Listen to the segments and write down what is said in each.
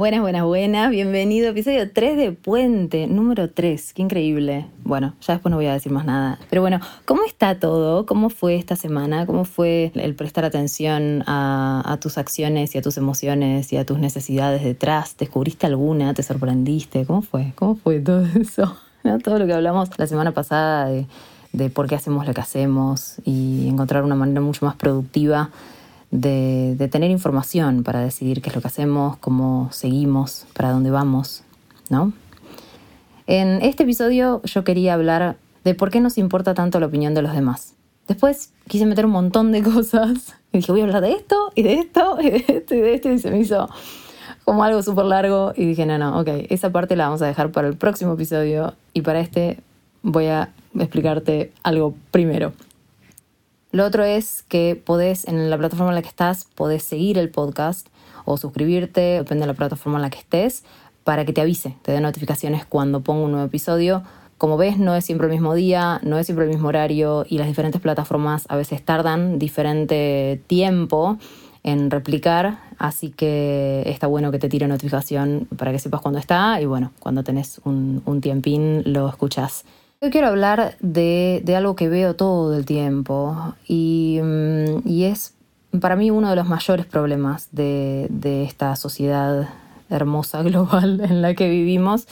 Buenas, buenas, buenas. Bienvenido. Episodio 3 de Puente, número 3. Qué increíble. Bueno, ya después no voy a decir más nada. Pero bueno, ¿cómo está todo? ¿Cómo fue esta semana? ¿Cómo fue el prestar atención a, tus acciones y a tus emociones y a tus necesidades detrás? ¿Descubriste alguna? ¿Te sorprendiste? ¿Cómo fue? ¿Cómo fue todo eso? Todo lo que hablamos la semana pasada de, de por qué hacemos lo que hacemos y encontrar una manera mucho más productiva de, tener información para decidir qué es lo que hacemos, cómo seguimos, para dónde vamos, ¿no? En este episodio yo quería hablar de por qué nos importa tanto la opinión de los demás. Después quise meter un montón de cosas y dije, voy a hablar de esto y de esto y de esto y de esto y se me hizo como algo súper largo y dije, no, no, ok, esa parte la vamos a dejar para el próximo episodio y para este voy a explicarte algo primero. Lo otro es que podés, en la plataforma en la que estás, podés seguir el podcast o suscribirte, depende de la plataforma en la que estés, para que te avise, te dé notificaciones cuando pongo un nuevo episodio. Como ves, no es siempre el mismo día, no es siempre el mismo horario y las diferentes plataformas a veces tardan diferente tiempo en replicar, así que está bueno que te tire notificación para que sepas cuándo está y bueno, cuando tenés un, un tiempín lo escuchas. Hoy quiero hablar de, algo que veo todo el tiempo mm, y, es para mí uno de los mayores problemas de, de esta sociedad hermosa global en la que vivimos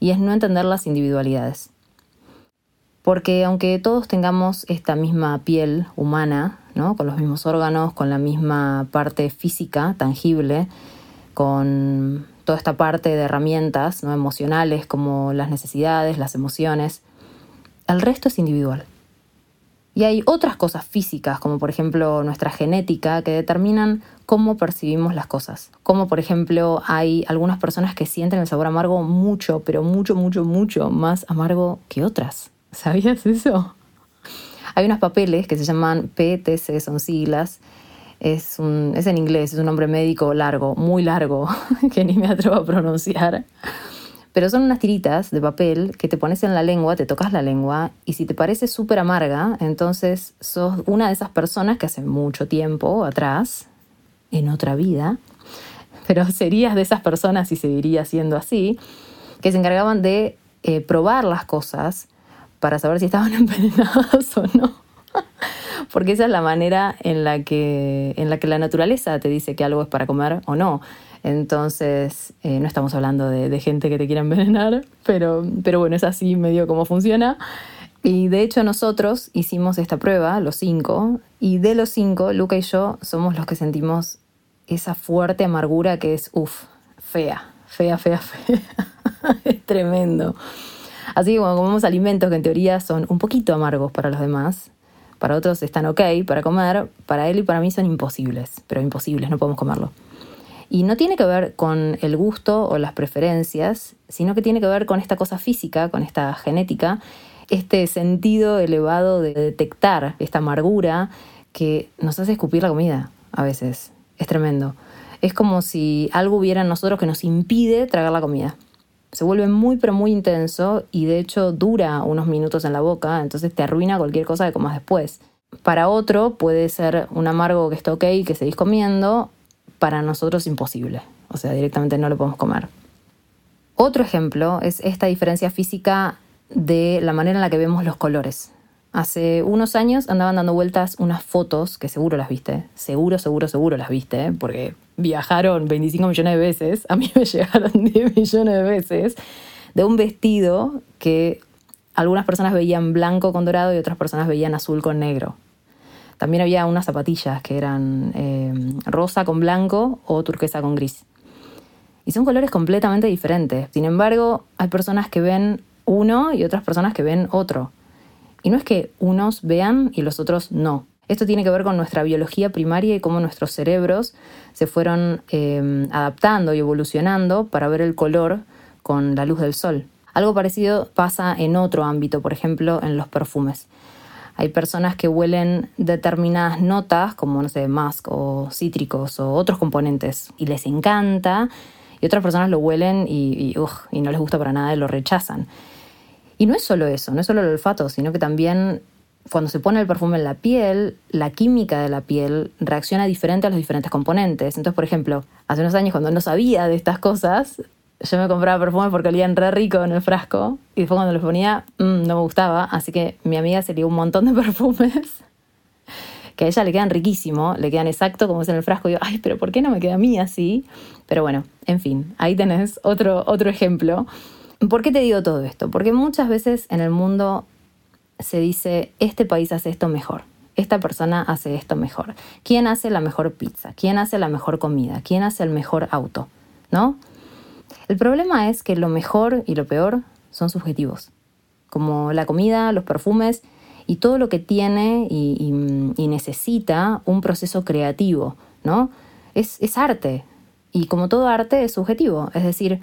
y es no entender las individualidades. Porque aunque todos tengamos esta misma piel humana, ¿no? con los mismos órganos, con la misma parte física tangible, con toda esta parte de herramientas ¿no? emocionales como las necesidades, las emociones, el resto es individual. Y hay otras cosas físicas, como por ejemplo nuestra genética, que determinan cómo percibimos las cosas. Como por ejemplo hay algunas personas que sienten el sabor amargo mucho, pero mucho, mucho, mucho más amargo que otras. ¿Sabías eso? Hay unos papeles que se llaman PTC, son siglas. Es, un, es en inglés, es un nombre médico largo, muy largo, que ni me atrevo a pronunciar. Pero son unas tiritas de papel que te pones en la lengua, te tocas la lengua y si te parece súper amarga, entonces sos una de esas personas que hace mucho tiempo atrás, en otra vida, pero serías de esas personas y seguiría siendo así, que se encargaban de eh, probar las cosas para saber si estaban envenenadas o no. Porque esa es la manera en la que, en la que la naturaleza te dice que algo es para comer o no. Entonces, eh, no estamos hablando de, gente que te quiera envenenar, pero, pero bueno, es así medio como funciona. Y de hecho nosotros hicimos esta prueba, los cinco, y de los cinco, Luca y yo somos los que sentimos esa fuerte amargura que es, uff, fea, fea, fea, fea. es tremendo. Así que cuando comemos alimentos que en teoría son un poquito amargos para los demás, para otros están ok para comer, para él y para mí son imposibles, pero imposibles, no podemos comerlo. Y no tiene que ver con el gusto o las preferencias, sino que tiene que ver con esta cosa física, con esta genética, este sentido elevado de detectar esta amargura que nos hace escupir la comida a veces. Es tremendo. Es como si algo hubiera en nosotros que nos impide tragar la comida. Se vuelve muy pero muy intenso y de hecho dura unos minutos en la boca, entonces te arruina cualquier cosa que comas después. Para otro puede ser un amargo que está ok, que seguís comiendo, para nosotros imposible. O sea, directamente no lo podemos comer. Otro ejemplo es esta diferencia física de la manera en la que vemos los colores. Hace unos años andaban dando vueltas unas fotos, que seguro las viste, seguro, seguro, seguro las viste, porque viajaron 25 millones de veces, a mí me llegaron 10 millones de veces, de un vestido que algunas personas veían blanco con dorado y otras personas veían azul con negro. También había unas zapatillas que eran eh, rosa con blanco o turquesa con gris. Y son colores completamente diferentes. Sin embargo, hay personas que ven uno y otras personas que ven otro. Y no es que unos vean y los otros no. Esto tiene que ver con nuestra biología primaria y cómo nuestros cerebros se fueron eh, adaptando y evolucionando para ver el color con la luz del sol. Algo parecido pasa en otro ámbito, por ejemplo, en los perfumes. Hay personas que huelen determinadas notas, como, no sé, musk o cítricos o otros componentes, y les encanta, y otras personas lo huelen y, y, no les gusta para nada y lo rechazan. Y no es solo eso, no es solo el olfato, sino que también cuando se pone el perfume en la piel, la química de la piel reacciona diferente a los diferentes componentes. Entonces, por ejemplo, hace unos años cuando no sabía de estas cosas, yo me compraba perfume porque olían re rico en el frasco y después cuando los ponía mm, no me gustaba, así que mi amiga se lió un montón de perfumes que a ella le quedan riquísimo, le quedan exacto como es en el frasco. Y yo, ay, pero ¿por qué no me queda a mí así? Pero bueno, en fin, ahí tenés otro, otro ejemplo. ¿Por qué te digo todo esto? Porque muchas veces en el mundo se dice, este país hace esto mejor, esta persona hace esto mejor. ¿Quién hace la mejor pizza? ¿Quién hace la mejor comida? ¿Quién hace el mejor auto? ¿No? El problema es que lo mejor y lo peor son subjetivos, como la comida, los perfumes y todo lo que tiene y, necesita un proceso creativo, ¿no? Es, es arte y como todo arte es subjetivo, es decir,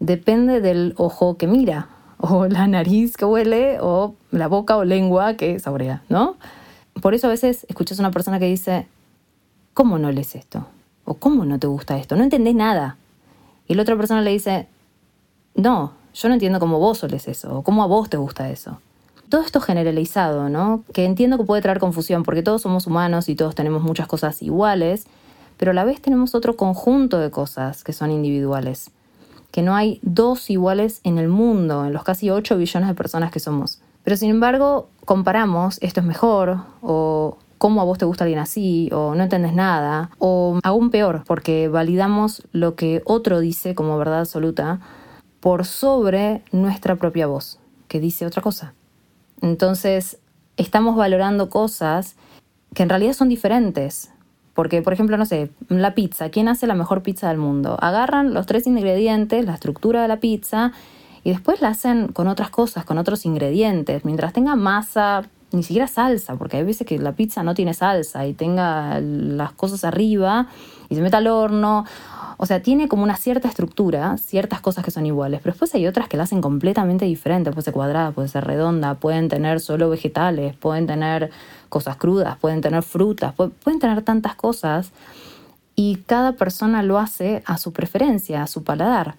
depende del ojo que mira, o la nariz que huele, o la boca o lengua que saborea, ¿no? Por eso a veces escuchas a una persona que dice, ¿cómo no lees esto? ¿O cómo no te gusta esto? No entendés nada. Y la otra persona le dice, no, yo no entiendo cómo vos soles eso, o cómo a vos te gusta eso. Todo esto generalizado, ¿no? Que entiendo que puede traer confusión, porque todos somos humanos y todos tenemos muchas cosas iguales, pero a la vez tenemos otro conjunto de cosas que son individuales que no hay dos iguales en el mundo, en los casi 8 billones de personas que somos. Pero sin embargo, comparamos, esto es mejor, o cómo a vos te gusta alguien así, o no entendés nada, o aún peor, porque validamos lo que otro dice como verdad absoluta por sobre nuestra propia voz, que dice otra cosa. Entonces, estamos valorando cosas que en realidad son diferentes, porque, por ejemplo, no sé, la pizza, ¿quién hace la mejor pizza del mundo? Agarran los tres ingredientes, la estructura de la pizza, y después la hacen con otras cosas, con otros ingredientes. Mientras tenga masa, ni siquiera salsa, porque hay veces que la pizza no tiene salsa y tenga las cosas arriba y se meta al horno. O sea, tiene como una cierta estructura, ciertas cosas que son iguales, pero después hay otras que la hacen completamente diferente. Puede ser cuadrada, puede ser redonda, pueden tener solo vegetales, pueden tener cosas crudas, pueden tener frutas, pueden tener tantas cosas y cada persona lo hace a su preferencia, a su paladar.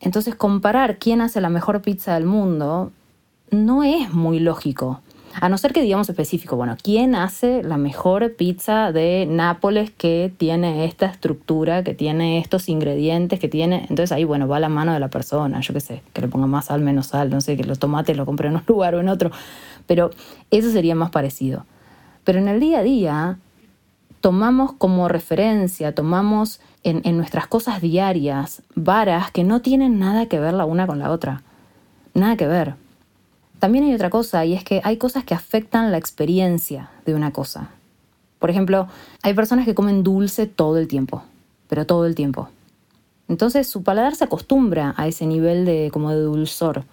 Entonces comparar quién hace la mejor pizza del mundo no es muy lógico. A no ser que digamos específico, bueno, ¿quién hace la mejor pizza de Nápoles que tiene esta estructura, que tiene estos ingredientes, que tiene... Entonces ahí, bueno, va la mano de la persona, yo qué sé, que le ponga más sal, menos sal, no sé, que los tomates lo compre en un lugar o en otro, pero eso sería más parecido. Pero en el día a día tomamos como referencia, tomamos en nuestras cosas diarias varas que no tienen nada que ver la una con la otra. Nada que ver. También hay otra cosa y es que hay cosas que afectan la experiencia de una cosa. Por ejemplo, hay personas que comen dulce todo el tiempo, pero todo el tiempo. Entonces su paladar se acostumbra a ese nivel de como de dulzor.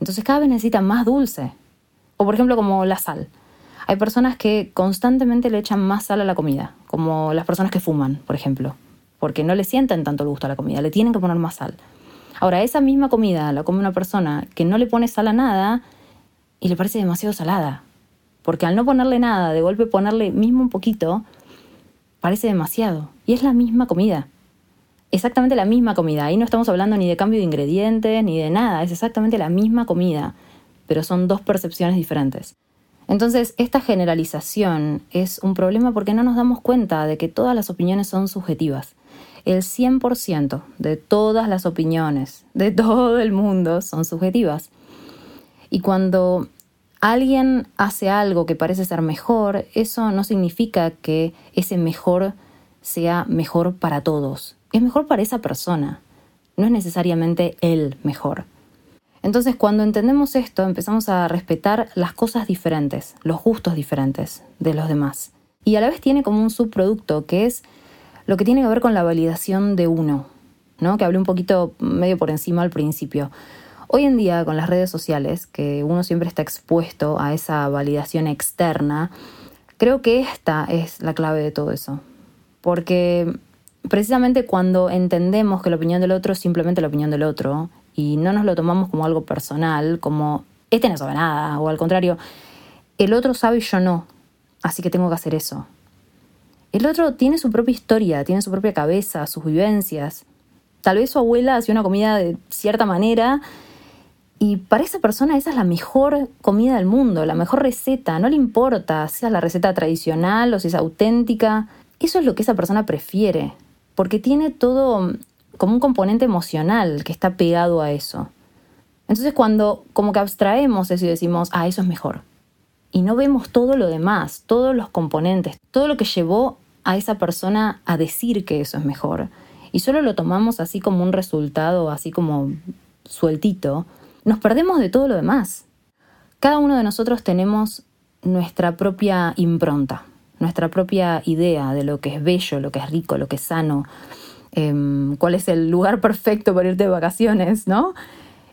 Entonces cada vez necesita más dulce. O por ejemplo como la sal. Hay personas que constantemente le echan más sal a la comida, como las personas que fuman, por ejemplo, porque no le sienten tanto el gusto a la comida, le tienen que poner más sal. Ahora, esa misma comida la come una persona que no le pone sal a nada y le parece demasiado salada. Porque al no ponerle nada, de golpe ponerle mismo un poquito, parece demasiado. Y es la misma comida. Exactamente la misma comida. Ahí no estamos hablando ni de cambio de ingredientes, ni de nada. Es exactamente la misma comida. Pero son dos percepciones diferentes. Entonces, esta generalización es un problema porque no nos damos cuenta de que todas las opiniones son subjetivas. El 100% de todas las opiniones de todo el mundo son subjetivas. Y cuando alguien hace algo que parece ser mejor, eso no significa que ese mejor sea mejor para todos. Es mejor para esa persona. No es necesariamente el mejor. Entonces, cuando entendemos esto, empezamos a respetar las cosas diferentes, los gustos diferentes de los demás. Y a la vez tiene como un subproducto que es lo que tiene que ver con la validación de uno, ¿no? Que hablé un poquito medio por encima al principio. Hoy en día, con las redes sociales, que uno siempre está expuesto a esa validación externa, creo que esta es la clave de todo eso. Porque precisamente cuando entendemos que la opinión del otro es simplemente la opinión del otro y no nos lo tomamos como algo personal, como este no sabe nada, o al contrario, el otro sabe y yo no, así que tengo que hacer eso. El otro tiene su propia historia, tiene su propia cabeza, sus vivencias. Tal vez su abuela hacía una comida de cierta manera Y para esa persona esa es la mejor comida del mundo, la mejor receta. No le importa si es la receta tradicional o si es auténtica. Eso es lo que esa persona prefiere, porque tiene todo como un componente emocional que está pegado a eso. Entonces cuando como que abstraemos eso y decimos, ah, eso es mejor. Y no vemos todo lo demás, todos los componentes, todo lo que llevó a esa persona a decir que eso es mejor. Y solo lo tomamos así como un resultado, así como sueltito, nos perdemos de todo lo demás. Cada uno de nosotros tenemos nuestra propia impronta, nuestra propia idea de lo que es bello, lo que es rico, lo que es sano, em, cuál es el lugar perfecto para irte de vacaciones, ¿no?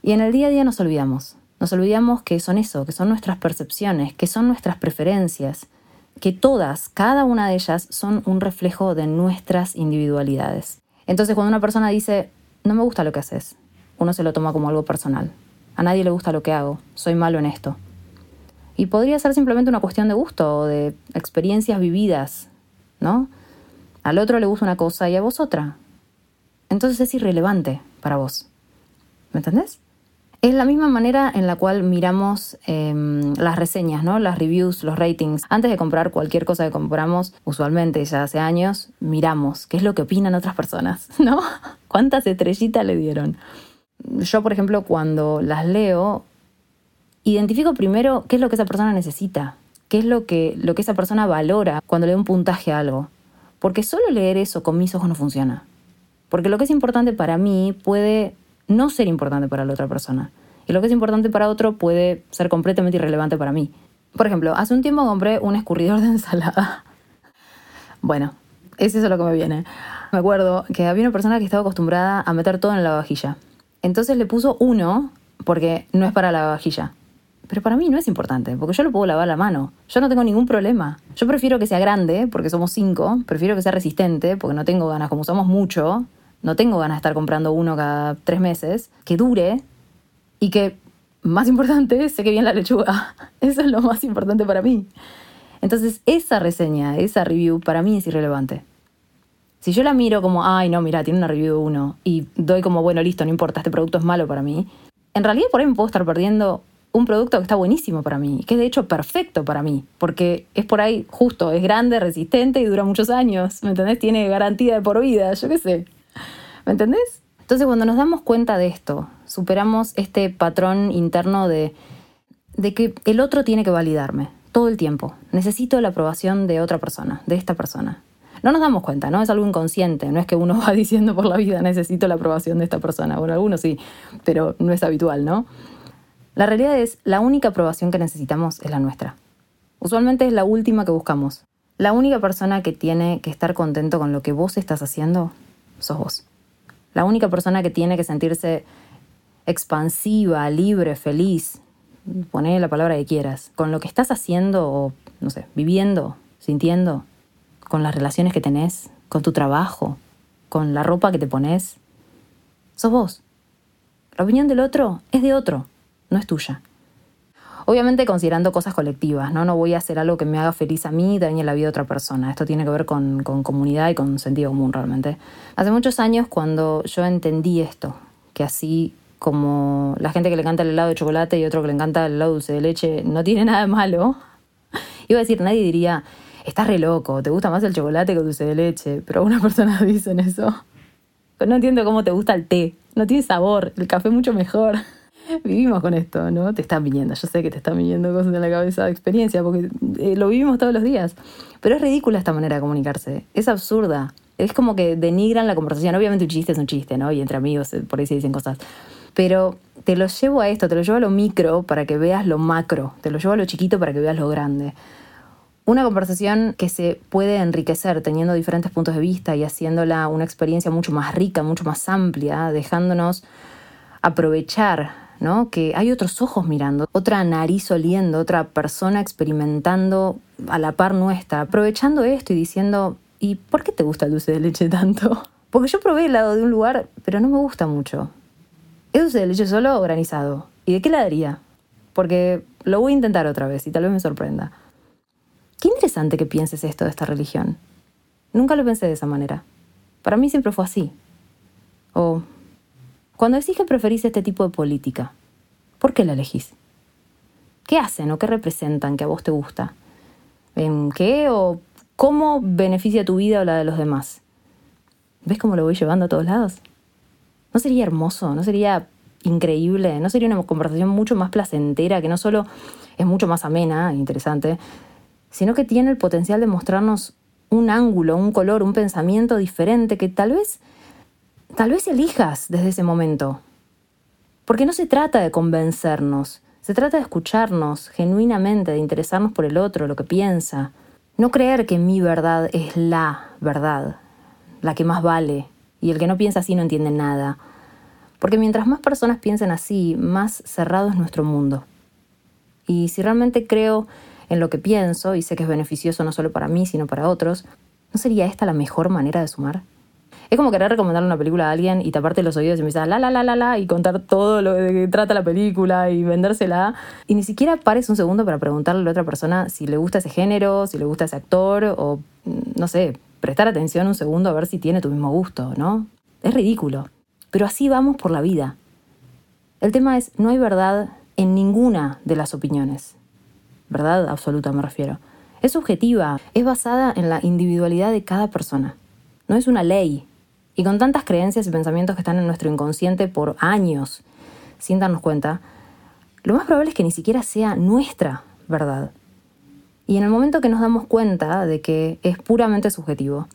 Y en el día a día nos olvidamos. Nos olvidamos que son eso, que son nuestras percepciones, que son nuestras preferencias, que todas, cada una de ellas, son un reflejo de nuestras individualidades. Entonces cuando una persona dice, no me gusta lo que haces, uno se lo toma como algo personal. A nadie le gusta lo que hago, soy malo en esto. Y podría ser simplemente una cuestión de gusto o de experiencias vividas, ¿no? Al otro le gusta una cosa y a vos otra. Entonces es irrelevante para vos. ¿Me entendés? Es la misma manera en la cual miramos em, las reseñas, ¿no? Las reviews, los ratings. Antes de comprar cualquier cosa que compramos, usualmente ya hace años, miramos qué es lo que opinan otras personas, ¿no? ¿Cuántas estrellitas le dieron? Yo, por ejemplo, cuando las leo, identifico primero qué es lo que esa persona necesita, qué es lo que, lo que esa persona valora cuando le da un puntaje a algo. Porque solo leer eso con mis ojos no funciona. Porque lo que es importante para mí puede no ser importante para la otra persona. Y lo que es importante para otro puede ser completamente irrelevante para mí. Por ejemplo, hace un tiempo compré un escurridor de ensalada. Bueno, es lo que me viene. Me acuerdo que había una persona que estaba acostumbrada a meter todo en la vajilla. Entonces le puso uno porque no es para la vajilla. Pero para mí no es importante, porque yo lo puedo lavar a la mano. Yo no tengo ningún problema. Yo prefiero que sea grande, porque somos cinco. Prefiero que sea resistente, porque no tengo ganas, como somos mucho, no tengo ganas de estar comprando uno cada tres meses. Que dure y que, más importante, seque bien la lechuga. Eso es lo más importante para mí. Entonces, esa reseña, esa review, para mí es irrelevante. Si yo la miro como, ay, no, mira, tiene una review de uno, y doy como, bueno, listo, no importa, este producto es malo para mí, en realidad por ahí me puedo estar perdiendo un producto que está buenísimo para mí, que es de hecho perfecto para mí, porque es por ahí justo, es grande, resistente y dura muchos años, ¿me entendés? Tiene garantía de por vida, yo qué sé, ¿me entendés? Entonces cuando nos damos cuenta de esto, superamos este patrón interno de, de que el otro tiene que validarme todo el tiempo. Necesito la aprobación de otra persona, de esta persona. No nos damos cuenta, ¿no? Es algo inconsciente, no es que uno va diciendo por la vida necesito la aprobación de esta persona. Bueno, algunos sí, pero no es habitual, ¿no? La realidad es, la única aprobación que necesitamos es la nuestra. Usualmente es la última que buscamos. La única persona que tiene que estar contento con lo que vos estás haciendo sos vos. La única persona que tiene que sentirse expansiva, libre, feliz, poné la palabra que quieras, con lo que estás haciendo o, no sé, viviendo, sintiendo, con las relaciones que tenés, con tu trabajo, con la ropa que te pones. Sos vos. La opinión del otro es de otro, no es tuya. Obviamente considerando cosas colectivas, ¿no? No voy a hacer algo que me haga feliz a mí y dañe la vida de otra persona. Esto tiene que ver con, comunidad y con sentido común realmente. Hace muchos años cuando yo entendí esto, que así como la gente que le encanta el helado de chocolate y otro que le encanta el helado dulce de leche no tiene nada de malo, iba a decir, nadie diría, estás re loco, te gusta más el chocolate que el dulce de leche, pero algunas personas dicen eso. no entiendo cómo te gusta el té, no tiene sabor, el café mucho mejor. Vivimos con esto, ¿no? Te están viniendo, yo sé que te están viniendo cosas en la cabeza de experiencia, porque eh, lo vivimos todos los días. Pero es ridícula esta manera de comunicarse, es absurda. Es como que denigran la conversación. Obviamente un chiste es un chiste, ¿no? Y entre amigos eh, por ahí se dicen cosas. Pero te lo llevo a esto, te lo llevo a lo micro para que veas lo macro, te lo llevo a lo chiquito para que veas lo grande. Una conversación que se puede enriquecer teniendo diferentes puntos de vista y haciéndola una experiencia mucho más rica, mucho más amplia, dejándonos aprovechar, ¿no? Que hay otros ojos mirando, otra nariz oliendo, otra persona experimentando a la par nuestra, aprovechando esto y diciendo, ¿y por qué te gusta el dulce de leche tanto? Porque yo probé helado de un lugar, pero no me gusta mucho. ¿Es dulce de leche solo o granizado? ¿Y de qué la daría? Porque lo voy a intentar otra vez y tal vez me sorprenda. Qué interesante que pienses esto de esta religión. Nunca lo pensé de esa manera. Para mí siempre fue así. O cuando decís que preferís este tipo de política, ¿Por qué la elegís? ¿Qué hacen o qué representan que a vos te gusta? ¿En qué o cómo beneficia tu vida o la de los demás? ¿Ves cómo lo voy llevando a todos lados? ¿No sería hermoso? ¿No sería increíble? ¿No sería una conversación mucho más placentera que no solo es mucho más amena e interesante, sino que tiene el potencial de mostrarnos un ángulo, un color, un pensamiento diferente que tal vez, tal vez elijas desde ese momento. Porque no se trata de convencernos, se trata de escucharnos genuinamente, de interesarnos por el otro, lo que piensa. No creer que mi verdad es la verdad, la que más vale, y el que no piensa así no entiende nada. Porque mientras más personas piensen así, más cerrado es nuestro mundo. Y si realmente creo en lo que pienso y sé que es beneficioso no solo para mí, sino para otros, ¿no sería esta la mejor manera de sumar? Es como querer recomendarle una película a alguien y taparte los oídos y empezar la la la la la y contar todo lo que trata la película y vendérsela. Y ni siquiera pares un segundo para preguntarle a la otra persona si le gusta ese género, si le gusta ese actor o, mm, no sé, prestar atención un segundo a ver si tiene tu mismo gusto, ¿no? Es ridículo. Pero así vamos por la vida. El tema es, no hay verdad en ninguna de las opiniones. Verdad absoluta me refiero. Es subjetiva, es basada en la individualidad de cada persona. No es una ley, y con tantas creencias y pensamientos que están en nuestro inconsciente por años, sin darnos cuenta, lo más probable es que ni siquiera sea nuestra verdad. Y en el momento que nos damos cuenta de que es puramente subjetivo,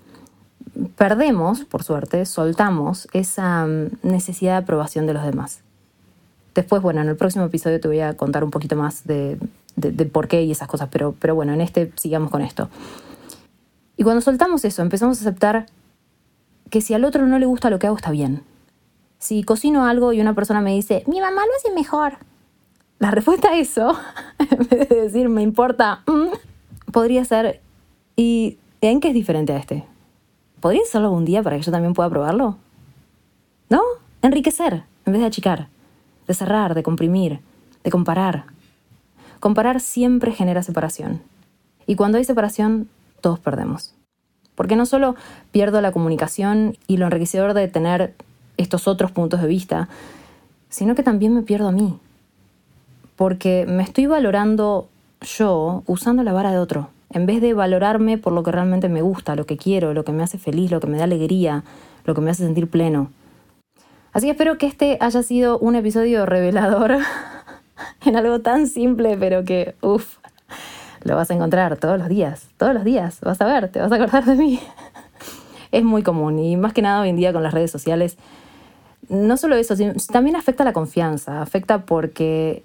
perdemos, por suerte, soltamos esa mm, necesidad de aprobación de los demás. Después, bueno, en el próximo episodio te voy a contar un poquito más de, por qué y esas cosas, pero, pero bueno, en este sigamos con esto. Y cuando soltamos eso, empezamos a aceptar que si al otro no le gusta lo que hago está bien. Si cocino algo y una persona me dice, mi mamá lo hace mejor, la respuesta a eso, en vez de decir, me importa, mm", podría ser, ¿y en qué es diferente a este? ¿Podría hacerlo algún día para que yo también pueda probarlo? ¿No? Enriquecer, en vez de achicar, de cerrar, de comprimir, de comparar. Comparar siempre genera separación. Y cuando hay separación, todos perdemos. Porque no solo pierdo la comunicación y lo enriquecedor de tener estos otros puntos de vista, sino que también me pierdo a mí. Porque me estoy valorando yo usando la vara de otro, en vez de valorarme por lo que realmente me gusta, lo que quiero, lo que me hace feliz, lo que me da alegría, lo que me hace sentir pleno. Así que espero que este haya sido un episodio revelador en algo tan simple, pero que, uff, lo vas a encontrar todos los días, todos los días, vas a ver, te vas a acordar de mí. es muy común y más que nada hoy en día con las redes sociales, no solo eso, también afecta la confianza, afecta porque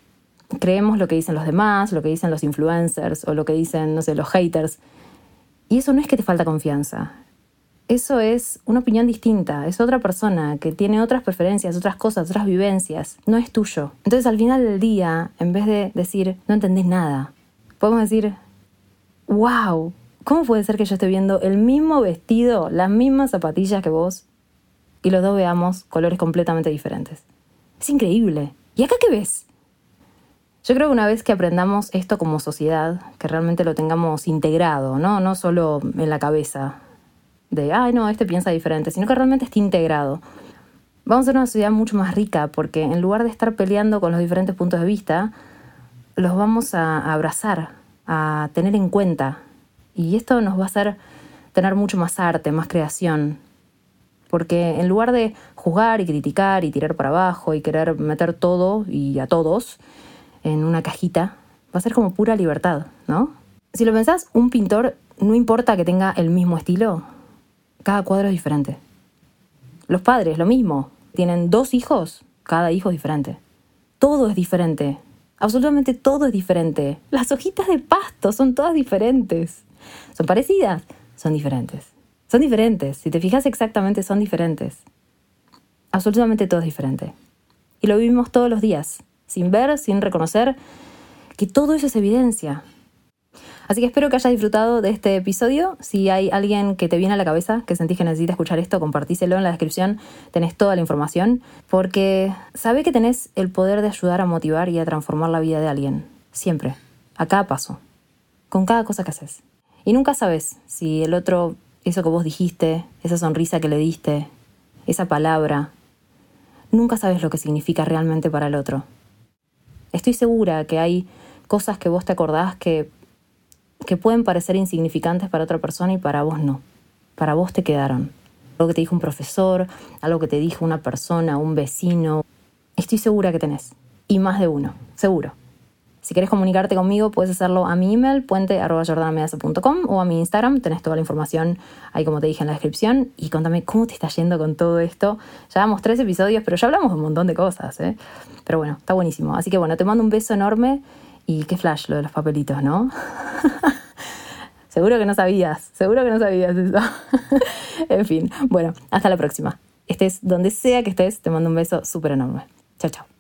creemos lo que dicen los demás, lo que dicen los influencers o lo que dicen, no sé, los haters. Y eso no es que te falta confianza. Eso es una opinión distinta, es otra persona que tiene otras preferencias, otras cosas, otras vivencias, no es tuyo. Entonces al final del día, en vez de decir, no entendés nada, podemos decir, wow, ¿cómo puede ser que yo esté viendo el mismo vestido, las mismas zapatillas que vos y los dos veamos colores completamente diferentes? Es increíble. ¿Y acá qué ves? Yo creo que una vez que aprendamos esto como sociedad, que realmente lo tengamos integrado, ¿no? No solo en la cabeza de, ay, no, este piensa diferente, sino que realmente esté integrado. Vamos a ser una sociedad mucho más rica porque en lugar de estar peleando con los diferentes puntos de vista, los vamos a abrazar, a tener en cuenta. Y esto nos va a hacer tener mucho más arte, más creación. Porque en lugar de juzgar y criticar y tirar para abajo y querer meter todo y a todos en una cajita, va a ser como pura libertad, ¿no? Si lo pensás, un pintor no importa que tenga el mismo estilo, cada cuadro es diferente. Los padres, lo mismo. Tienen dos hijos, cada hijo es diferente. Todo es diferente. Absolutamente todo es diferente. Las hojitas de pasto son todas diferentes. ¿Son parecidas? Son diferentes. Son diferentes. Si te fijas exactamente, son diferentes. Absolutamente todo es diferente. Y lo vivimos todos los días, sin ver, sin reconocer que todo eso es evidencia. Así que espero que hayas disfrutado de este episodio. Si hay alguien que te viene a la cabeza, que sentís que necesita escuchar esto, compartíselo en la descripción. Tenés toda la información. Porque sabe que tenés el poder de ayudar a motivar y a transformar la vida de alguien. Siempre. A cada paso. Con cada cosa que haces. Y nunca sabes si el otro, eso que vos dijiste, esa sonrisa que le diste, esa palabra, nunca sabes lo que significa realmente para el otro. Estoy segura que hay cosas que vos te acordás que, que pueden parecer insignificantes para otra persona y para vos no. Para vos te quedaron. Algo que te dijo un profesor, algo que te dijo una persona, un vecino. Estoy segura que tenés. Y más de uno, seguro. Si querés comunicarte conmigo, puedes hacerlo a mi email, puente.jordanamedaza.com o a mi Instagram. Tenés toda la información ahí, como te dije, en la descripción. Y contame cómo te está yendo con todo esto. Ya damos tres episodios, pero ya hablamos un montón de cosas. ¿eh? Pero bueno, está buenísimo. Así que bueno, te mando un beso enorme. Y qué flash lo de los papelitos, ¿no? seguro que no sabías, seguro que no sabías eso. en fin, bueno, hasta la próxima. Estés donde sea que estés, te mando un beso súper enorme. Chao, chao.